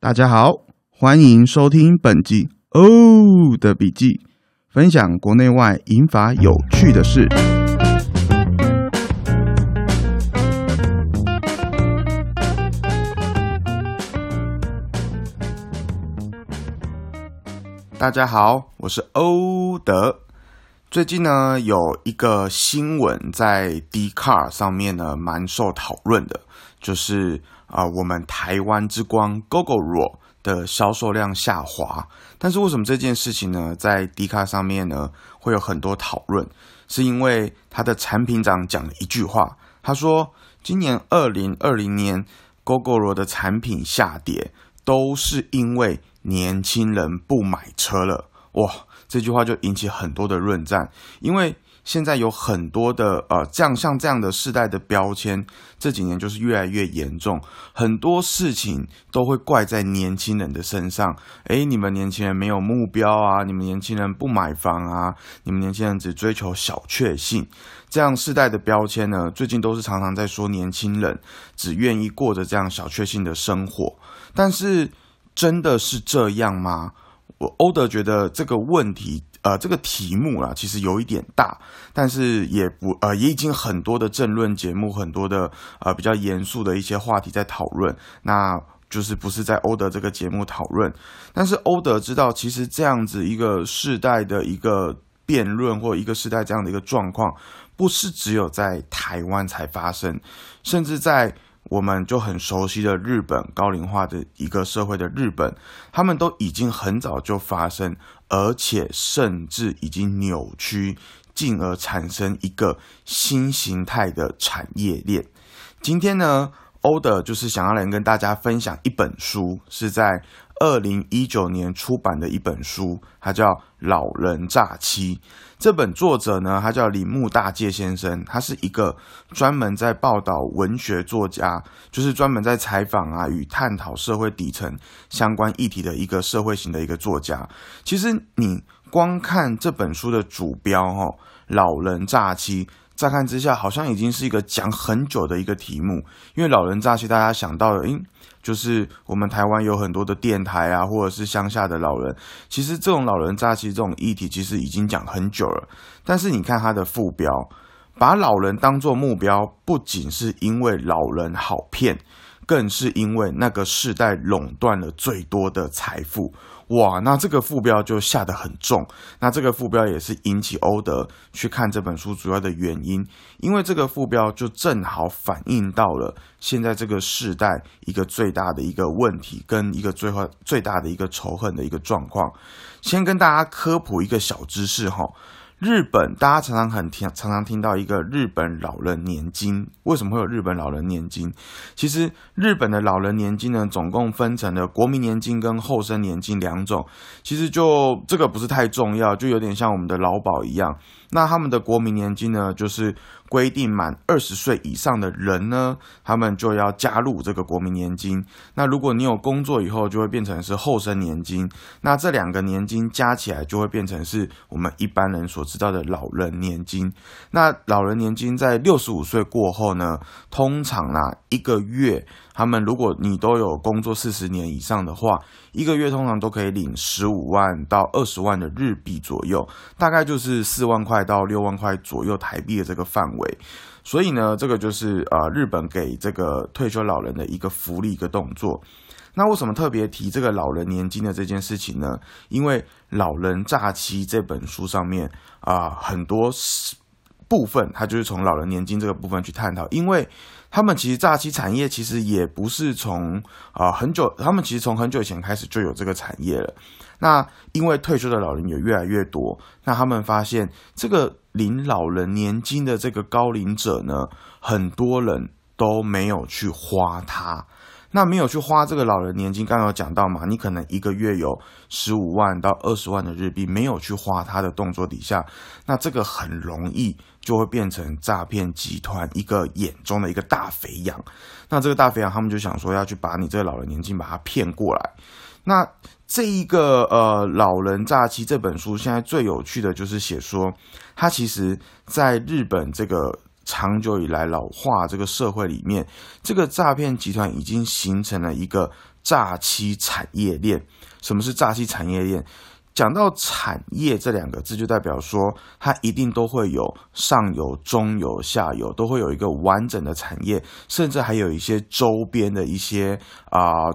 大家好，欢迎收听本集哦的笔记，分享国内外银法有趣的事。大家好，我是欧德。最近呢，有一个新闻在 d c a r 上面呢，蛮受讨论的，就是啊，我们台湾之光 GoGoRo 的销售量下滑。但是为什么这件事情呢，在 d 卡上面呢，会有很多讨论？是因为他的产品长讲了一句话，他说，今年二零二零年 GoGoRo 的产品下跌，都是因为。年轻人不买车了，哇！这句话就引起很多的论战，因为现在有很多的呃，这样像这样的世代的标签，这几年就是越来越严重，很多事情都会怪在年轻人的身上。诶，你们年轻人没有目标啊，你们年轻人不买房啊，你们年轻人只追求小确幸，这样世代的标签呢，最近都是常常在说年轻人只愿意过着这样小确幸的生活，但是。真的是这样吗？我欧德觉得这个问题，呃，这个题目啊，其实有一点大，但是也不，呃，也已经很多的政论节目，很多的呃比较严肃的一些话题在讨论，那就是不是在欧德这个节目讨论。但是欧德知道，其实这样子一个世代的一个辩论，或一个世代这样的一个状况，不是只有在台湾才发生，甚至在。我们就很熟悉的日本高龄化的一个社会的日本，他们都已经很早就发生，而且甚至已经扭曲，进而产生一个新形态的产业链。今天呢，欧德就是想要来跟大家分享一本书，是在。二零一九年出版的一本书，它叫《老人诈欺》。这本作者呢，他叫铃木大介先生，他是一个专门在报道文学作家，就是专门在采访啊与探讨社会底层相关议题的一个社会型的一个作家。其实你光看这本书的主标“哦，老人诈欺”，乍看之下好像已经是一个讲很久的一个题目，因为老人诈欺，大家想到的，诶。就是我们台湾有很多的电台啊，或者是乡下的老人，其实这种老人诈欺这种议题，其实已经讲很久了。但是你看他的副标，把老人当做目标，不仅是因为老人好骗。更是因为那个世代垄断了最多的财富，哇！那这个副标就下得很重。那这个副标也是引起欧德去看这本书主要的原因，因为这个副标就正好反映到了现在这个时代一个最大的一个问题，跟一个最后最大的一个仇恨的一个状况。先跟大家科普一个小知识哈。日本，大家常常很听，常常听到一个日本老人年金。为什么会有日本老人年金？其实日本的老人年金呢，总共分成了国民年金跟后生年金两种。其实就这个不是太重要，就有点像我们的劳保一样。那他们的国民年金呢，就是规定满二十岁以上的人呢，他们就要加入这个国民年金。那如果你有工作以后，就会变成是后生年金。那这两个年金加起来，就会变成是我们一般人所知道的老人年金。那老人年金在六十五岁过后呢，通常呢一个月。他们如果你都有工作四十年以上的话，一个月通常都可以领十五万到二十万的日币左右，大概就是四万块到六万块左右台币的这个范围。所以呢，这个就是呃日本给这个退休老人的一个福利一个动作。那为什么特别提这个老人年金的这件事情呢？因为《老人诈欺》这本书上面啊很多部分，它就是从老人年金这个部分去探讨，因为。他们其实诈欺产业其实也不是从啊很久，他们其实从很久以前开始就有这个产业了。那因为退休的老人也越来越多，那他们发现这个领老人年金的这个高龄者呢，很多人都没有去花它。那没有去花这个老人年金，刚刚有讲到嘛？你可能一个月有十五万到二十万的日币，没有去花它的动作底下，那这个很容易就会变成诈骗集团一个眼中的一个大肥羊。那这个大肥羊，他们就想说要去把你这个老人年金把它骗过来。那这一个呃老人诈欺这本书，现在最有趣的就是写说，它其实在日本这个。长久以来老化这个社会里面，这个诈骗集团已经形成了一个诈欺产业链。什么是诈欺产业链？讲到产业这两个字，就代表说它一定都会有上游、中游、下游，都会有一个完整的产业，甚至还有一些周边的一些啊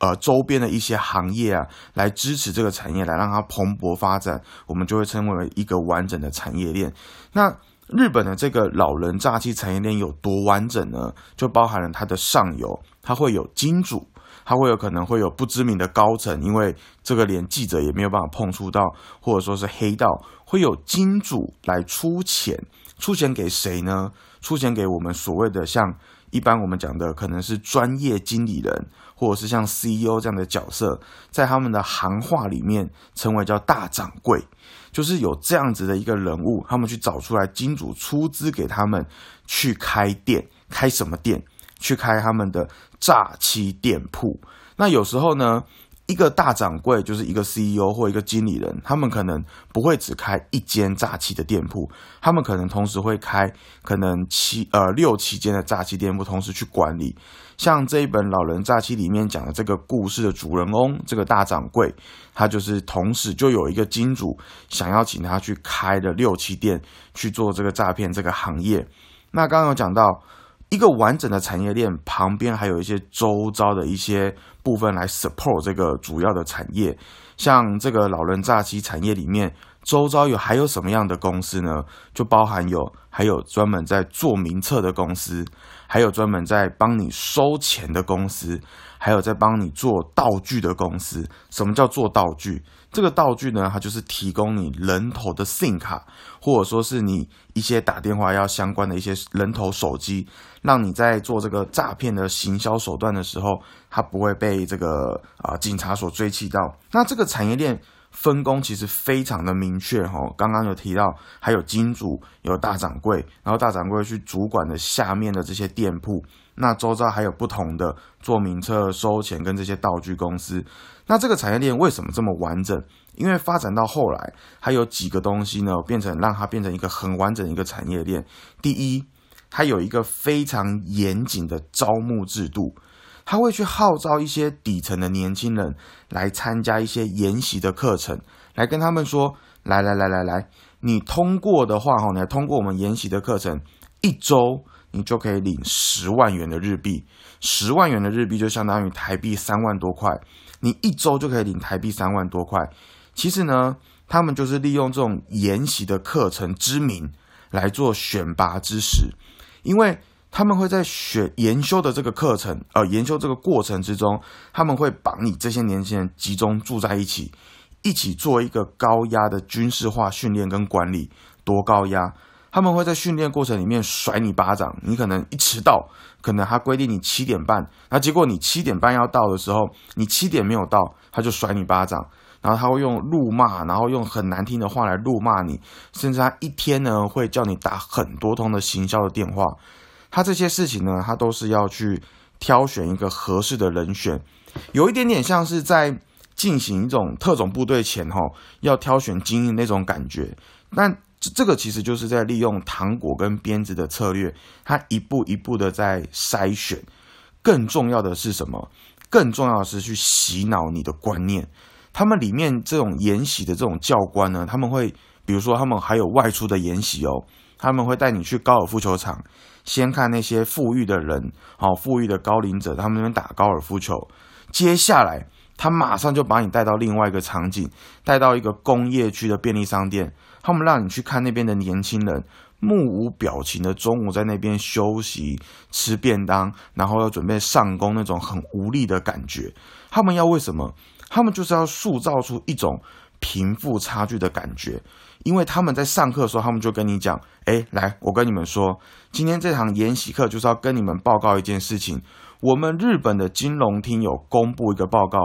呃周边的一些行业啊，来支持这个产业，来让它蓬勃发展，我们就会称为一个完整的产业链。那日本的这个老人炸鸡产业链有多完整呢？就包含了它的上游，它会有金主。他会有可能会有不知名的高层，因为这个连记者也没有办法碰触到，或者说是黑道，会有金主来出钱，出钱给谁呢？出钱给我们所谓的像一般我们讲的，可能是专业经理人，或者是像 CEO 这样的角色，在他们的行话里面称为叫大掌柜，就是有这样子的一个人物，他们去找出来金主出资给他们去开店，开什么店？去开他们的诈欺店铺，那有时候呢，一个大掌柜就是一个 CEO 或一个经理人，他们可能不会只开一间诈欺的店铺，他们可能同时会开可能七呃六七间的诈欺店铺，同时去管理。像这一本《老人诈欺》里面讲的这个故事的主人翁，这个大掌柜，他就是同时就有一个金主想要请他去开的六七店去做这个诈骗这个行业。那刚刚有讲到。一个完整的产业链旁边还有一些周遭的一些部分来 support 这个主要的产业，像这个老人诈欺产业里面，周遭有还有什么样的公司呢？就包含有还有专门在做名册的公司，还有专门在帮你收钱的公司，还有在帮你做道具的公司。什么叫做道具？这个道具呢，它就是提供你人头的 SIM 卡，或者说是你一些打电话要相关的一些人头手机，让你在做这个诈骗的行销手段的时候，它不会被这个啊警察所追击到。那这个产业链分工其实非常的明确哈，刚刚有提到，还有金主，有大掌柜，然后大掌柜去主管的下面的这些店铺。那周遭还有不同的做名册、收钱跟这些道具公司。那这个产业链为什么这么完整？因为发展到后来，还有几个东西呢，变成让它变成一个很完整的一个产业链。第一，它有一个非常严谨的招募制度，他会去号召一些底层的年轻人来参加一些研习的课程，来跟他们说：来来来来来，你通过的话，哈，你通过我们研习的课程，一周。你就可以领十万元的日币，十万元的日币就相当于台币三万多块。你一周就可以领台币三万多块。其实呢，他们就是利用这种研习的课程之名来做选拔之时，因为他们会在选研修的这个课程，呃，研修这个过程之中，他们会把你这些年轻人集中住在一起，一起做一个高压的军事化训练跟管理，多高压。他们会在训练过程里面甩你巴掌，你可能一迟到，可能他规定你七点半，那结果你七点半要到的时候，你七点没有到，他就甩你巴掌，然后他会用怒骂，然后用很难听的话来怒骂你，甚至他一天呢会叫你打很多通的行销的电话，他这些事情呢，他都是要去挑选一个合适的人选，有一点点像是在进行一种特种部队前哈要挑选精英那种感觉，那。这这个其实就是在利用糖果跟鞭子的策略，它一步一步的在筛选。更重要的是什么？更重要的是去洗脑你的观念。他们里面这种研习的这种教官呢，他们会，比如说他们还有外出的研习哦，他们会带你去高尔夫球场，先看那些富裕的人，好富裕的高龄者，他们那边打高尔夫球。接下来，他马上就把你带到另外一个场景，带到一个工业区的便利商店。他们让你去看那边的年轻人，目无表情的中午在那边休息吃便当，然后要准备上工那种很无力的感觉。他们要为什么？他们就是要塑造出一种贫富差距的感觉。因为他们在上课的时候，他们就跟你讲：“哎，来，我跟你们说，今天这堂研习课就是要跟你们报告一件事情。”我们日本的金融厅有公布一个报告，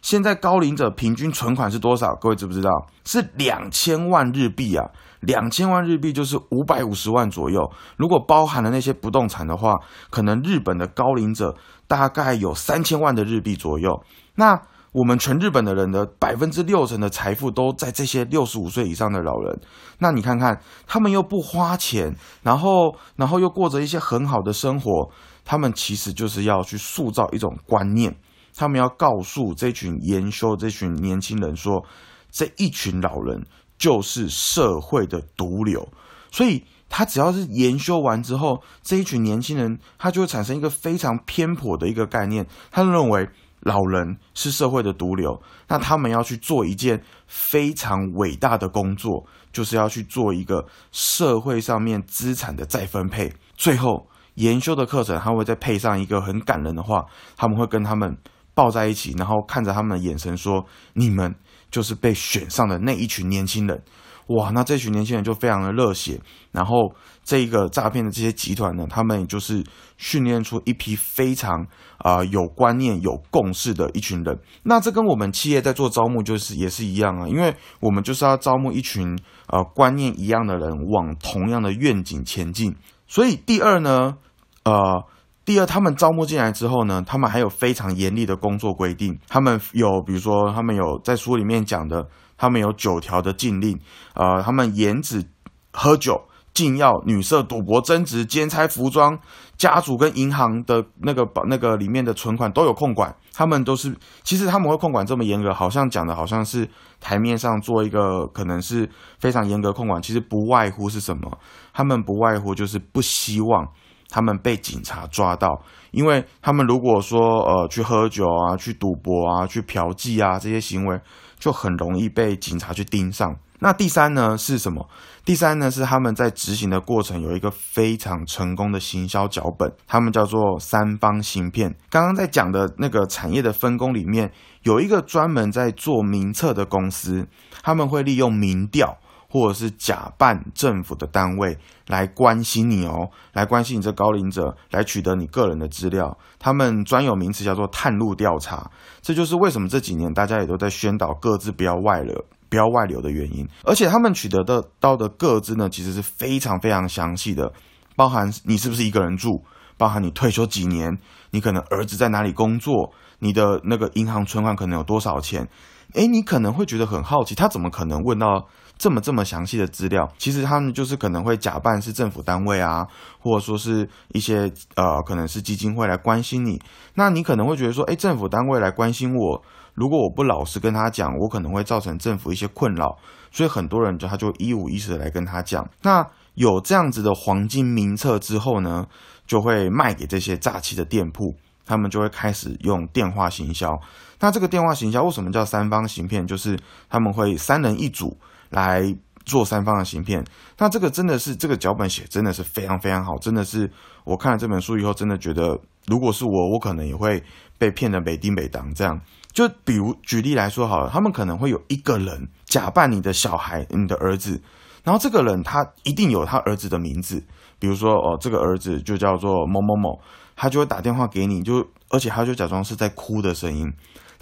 现在高龄者平均存款是多少？各位知不知道？是两千万日币啊！两千万日币就是五百五十万左右。如果包含了那些不动产的话，可能日本的高龄者大概有三千万的日币左右。那我们全日本的人的百分之六成的财富都在这些六十五岁以上的老人。那你看看，他们又不花钱，然后然后又过着一些很好的生活。他们其实就是要去塑造一种观念，他们要告诉这群研修这群年轻人说，这一群老人就是社会的毒瘤，所以他只要是研修完之后，这一群年轻人他就会产生一个非常偏颇的一个概念，他认为老人是社会的毒瘤，那他们要去做一件非常伟大的工作，就是要去做一个社会上面资产的再分配，最后。研修的课程，他会再配上一个很感人的话，他们会跟他们抱在一起，然后看着他们的眼神说：“你们就是被选上的那一群年轻人。”哇，那这群年轻人就非常的热血。然后这个诈骗的这些集团呢，他们也就是训练出一批非常啊有观念、有共识的一群人。那这跟我们企业在做招募就是也是一样啊，因为我们就是要招募一群呃观念一样的人，往同样的愿景前进。所以第二呢，呃，第二，他们招募进来之后呢，他们还有非常严厉的工作规定。他们有，比如说，他们有在书里面讲的，他们有九条的禁令，呃，他们严止喝酒、禁药、女色、赌博、增值、兼差、服装、家族跟银行的那个那个里面的存款都有控管。他们都是，其实他们会控管这么严格，好像讲的好像是台面上做一个可能是非常严格控管，其实不外乎是什么？他们不外乎就是不希望他们被警察抓到，因为他们如果说呃去喝酒啊、去赌博啊、去嫖妓啊这些行为，就很容易被警察去盯上。那第三呢是什么？第三呢是他们在执行的过程有一个非常成功的行销脚本，他们叫做三方芯片。刚刚在讲的那个产业的分工里面，有一个专门在做名册的公司，他们会利用民调或者是假扮政府的单位来关心你哦，来关心你这高龄者，来取得你个人的资料。他们专有名词叫做探路调查，这就是为什么这几年大家也都在宣导各自不要外流。不要外流的原因，而且他们取得的到的个资呢，其实是非常非常详细的，包含你是不是一个人住，包含你退休几年，你可能儿子在哪里工作，你的那个银行存款可能有多少钱，诶，你可能会觉得很好奇，他怎么可能问到这么这么详细的资料？其实他们就是可能会假扮是政府单位啊，或者说是一些呃，可能是基金会来关心你，那你可能会觉得说，诶，政府单位来关心我。如果我不老实跟他讲，我可能会造成政府一些困扰，所以很多人就他就一五一十的来跟他讲。那有这样子的黄金名册之后呢，就会卖给这些诈欺的店铺，他们就会开始用电话行销。那这个电话行销为什么叫三方行骗？就是他们会三人一组来做三方的行骗。那这个真的是这个脚本写真的是非常非常好，真的是我看了这本书以后，真的觉得如果是我，我可能也会被骗的北丁北当这样。就比如举例来说好了，他们可能会有一个人假扮你的小孩，你的儿子，然后这个人他一定有他儿子的名字，比如说哦，这个儿子就叫做某某某，他就会打电话给你，就而且他就假装是在哭的声音，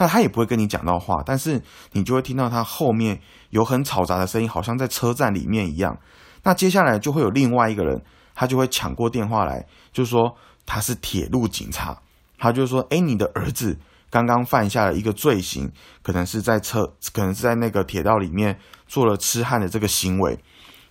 那他也不会跟你讲到话，但是你就会听到他后面有很嘈杂的声音，好像在车站里面一样。那接下来就会有另外一个人，他就会抢过电话来，就说他是铁路警察，他就说，哎，你的儿子。刚刚犯下了一个罪行，可能是在车，可能是在那个铁道里面做了痴汉的这个行为。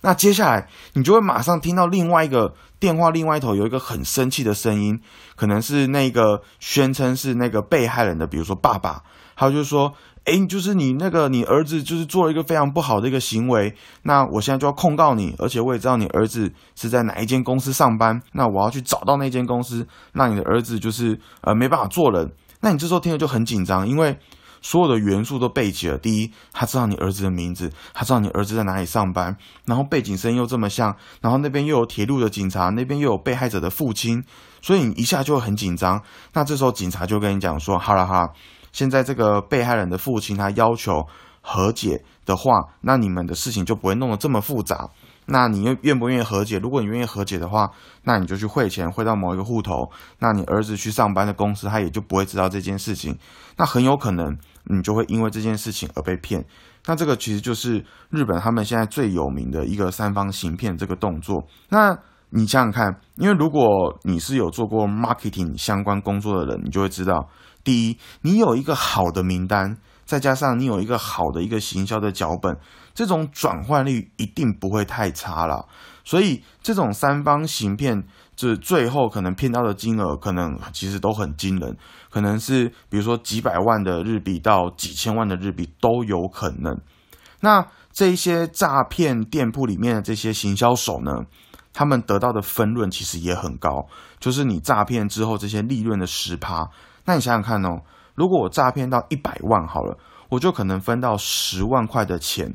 那接下来你就会马上听到另外一个电话，另外一头有一个很生气的声音，可能是那个宣称是那个被害人的，比如说爸爸，他就是说：“哎，就是你那个你儿子就是做了一个非常不好的一个行为，那我现在就要控告你，而且我也知道你儿子是在哪一间公司上班，那我要去找到那间公司，让你的儿子就是呃没办法做人。”那你这时候听了就很紧张，因为所有的元素都背起了。第一，他知道你儿子的名字，他知道你儿子在哪里上班，然后背景声又这么像，然后那边又有铁路的警察，那边又有被害者的父亲，所以你一下就很紧张。那这时候警察就跟你讲说：“好了哈，现在这个被害人的父亲他要求和解的话，那你们的事情就不会弄得这么复杂。”那你愿愿不愿意和解？如果你愿意和解的话，那你就去汇钱汇到某一个户头。那你儿子去上班的公司，他也就不会知道这件事情。那很有可能你就会因为这件事情而被骗。那这个其实就是日本他们现在最有名的一个三方行骗这个动作。那你想想看，因为如果你是有做过 marketing 相关工作的人，你就会知道，第一，你有一个好的名单。再加上你有一个好的一个行销的脚本，这种转换率一定不会太差了。所以这种三方行骗这最后可能骗到的金额可能其实都很惊人，可能是比如说几百万的日币到几千万的日币都有可能。那这一些诈骗店铺里面的这些行销手呢，他们得到的分润其实也很高，就是你诈骗之后这些利润的十趴。那你想想看哦，如果我诈骗到一百万好了，我就可能分到十万块的钱，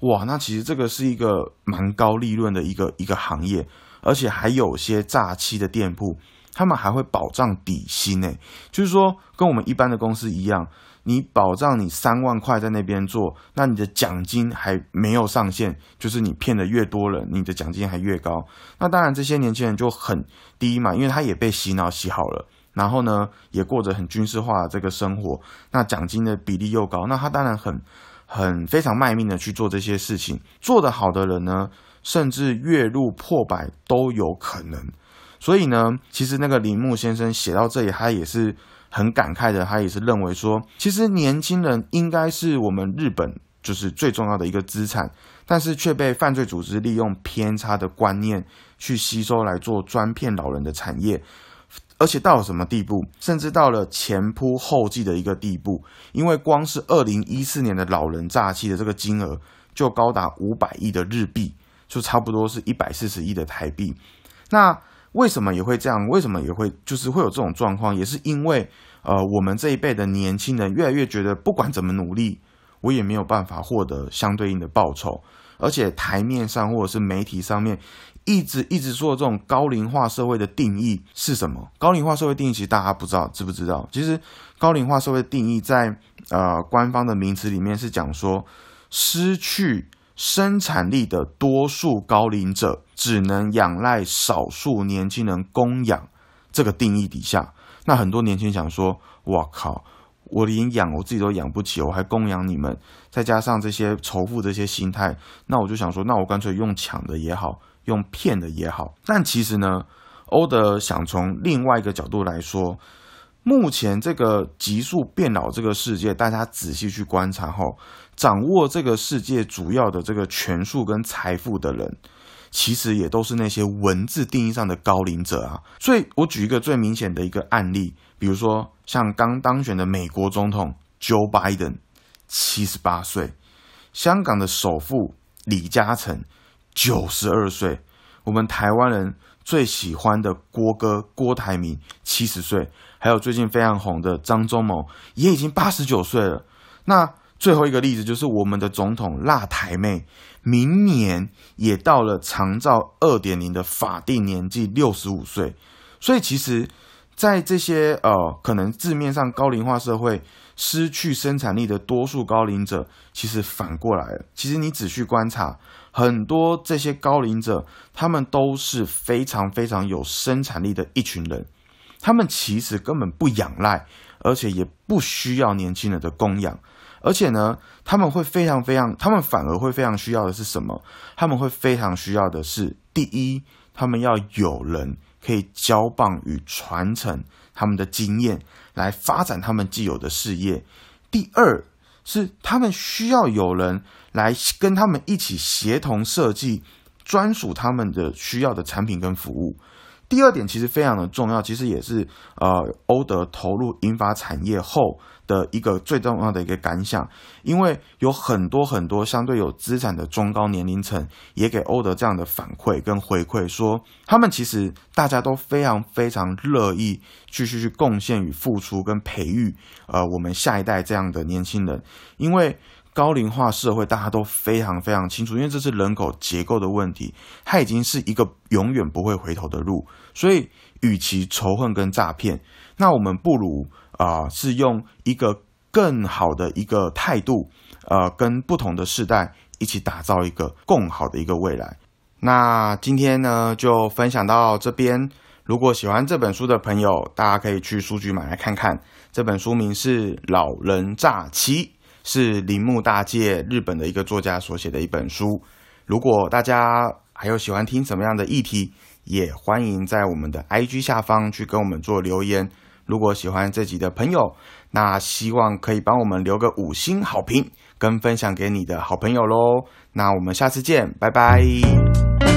哇，那其实这个是一个蛮高利润的一个一个行业，而且还有些诈欺的店铺，他们还会保障底薪呢，就是说跟我们一般的公司一样。你保障你三万块在那边做，那你的奖金还没有上限，就是你骗的越多了，你的奖金还越高。那当然这些年轻人就很低嘛，因为他也被洗脑洗好了，然后呢也过着很军事化的这个生活，那奖金的比例又高，那他当然很很非常卖命的去做这些事情。做得好的人呢，甚至月入破百都有可能。所以呢，其实那个铃木先生写到这里，他也是。很感慨的，他也是认为说，其实年轻人应该是我们日本就是最重要的一个资产，但是却被犯罪组织利用偏差的观念去吸收来做专骗老人的产业，而且到了什么地步，甚至到了前仆后继的一个地步，因为光是二零一四年的老人诈欺的这个金额就高达五百亿的日币，就差不多是一百四十亿的台币，那。为什么也会这样？为什么也会就是会有这种状况？也是因为，呃，我们这一辈的年轻人越来越觉得，不管怎么努力，我也没有办法获得相对应的报酬。而且台面上或者是媒体上面，一直一直说的这种高龄化社会的定义是什么？高龄化社会定义其实大家不知道，知不知道？其实高龄化社会定义在呃官方的名词里面是讲说失去。生产力的多数高龄者只能仰赖少数年轻人供养，这个定义底下，那很多年轻人想说：“我靠，我连养我自己都养不起，我还供养你们？再加上这些仇富这些心态，那我就想说，那我干脆用抢的也好，用骗的也好。但其实呢，欧德想从另外一个角度来说。”目前这个急速变老这个世界，大家仔细去观察后，掌握这个世界主要的这个权术跟财富的人，其实也都是那些文字定义上的高龄者啊。所以我举一个最明显的一个案例，比如说像刚当选的美国总统 Joe Biden，七十八岁；香港的首富李嘉诚，九十二岁；我们台湾人最喜欢的郭哥郭台铭，七十岁。还有最近非常红的张忠谋也已经八十九岁了。那最后一个例子就是我们的总统辣台妹，明年也到了长照二点零的法定年纪六十五岁。所以其实，在这些呃可能字面上高龄化社会失去生产力的多数高龄者，其实反过来了。其实你仔细观察，很多这些高龄者，他们都是非常非常有生产力的一群人。他们其实根本不仰赖，而且也不需要年轻人的供养，而且呢，他们会非常非常，他们反而会非常需要的是什么？他们会非常需要的是，第一，他们要有人可以交棒与传承他们的经验，来发展他们既有的事业；第二，是他们需要有人来跟他们一起协同设计专属他们的需要的产品跟服务。第二点其实非常的重要，其实也是呃欧德投入银发产业后的一个最重要的一个感想，因为有很多很多相对有资产的中高年龄层也给欧德这样的反馈跟回馈，说他们其实大家都非常非常乐意继续去贡献与付出跟培育呃我们下一代这样的年轻人，因为。高龄化社会，大家都非常非常清楚，因为这是人口结构的问题，它已经是一个永远不会回头的路。所以，与其仇恨跟诈骗，那我们不如啊，是用一个更好的一个态度，呃，跟不同的世代一起打造一个更好的一个未来。那今天呢，就分享到这边。如果喜欢这本书的朋友，大家可以去书局买来看看。这本书名是《老人诈欺》。是铃木大介日本的一个作家所写的一本书。如果大家还有喜欢听什么样的议题，也欢迎在我们的 IG 下方去跟我们做留言。如果喜欢这集的朋友，那希望可以帮我们留个五星好评，跟分享给你的好朋友喽。那我们下次见，拜拜。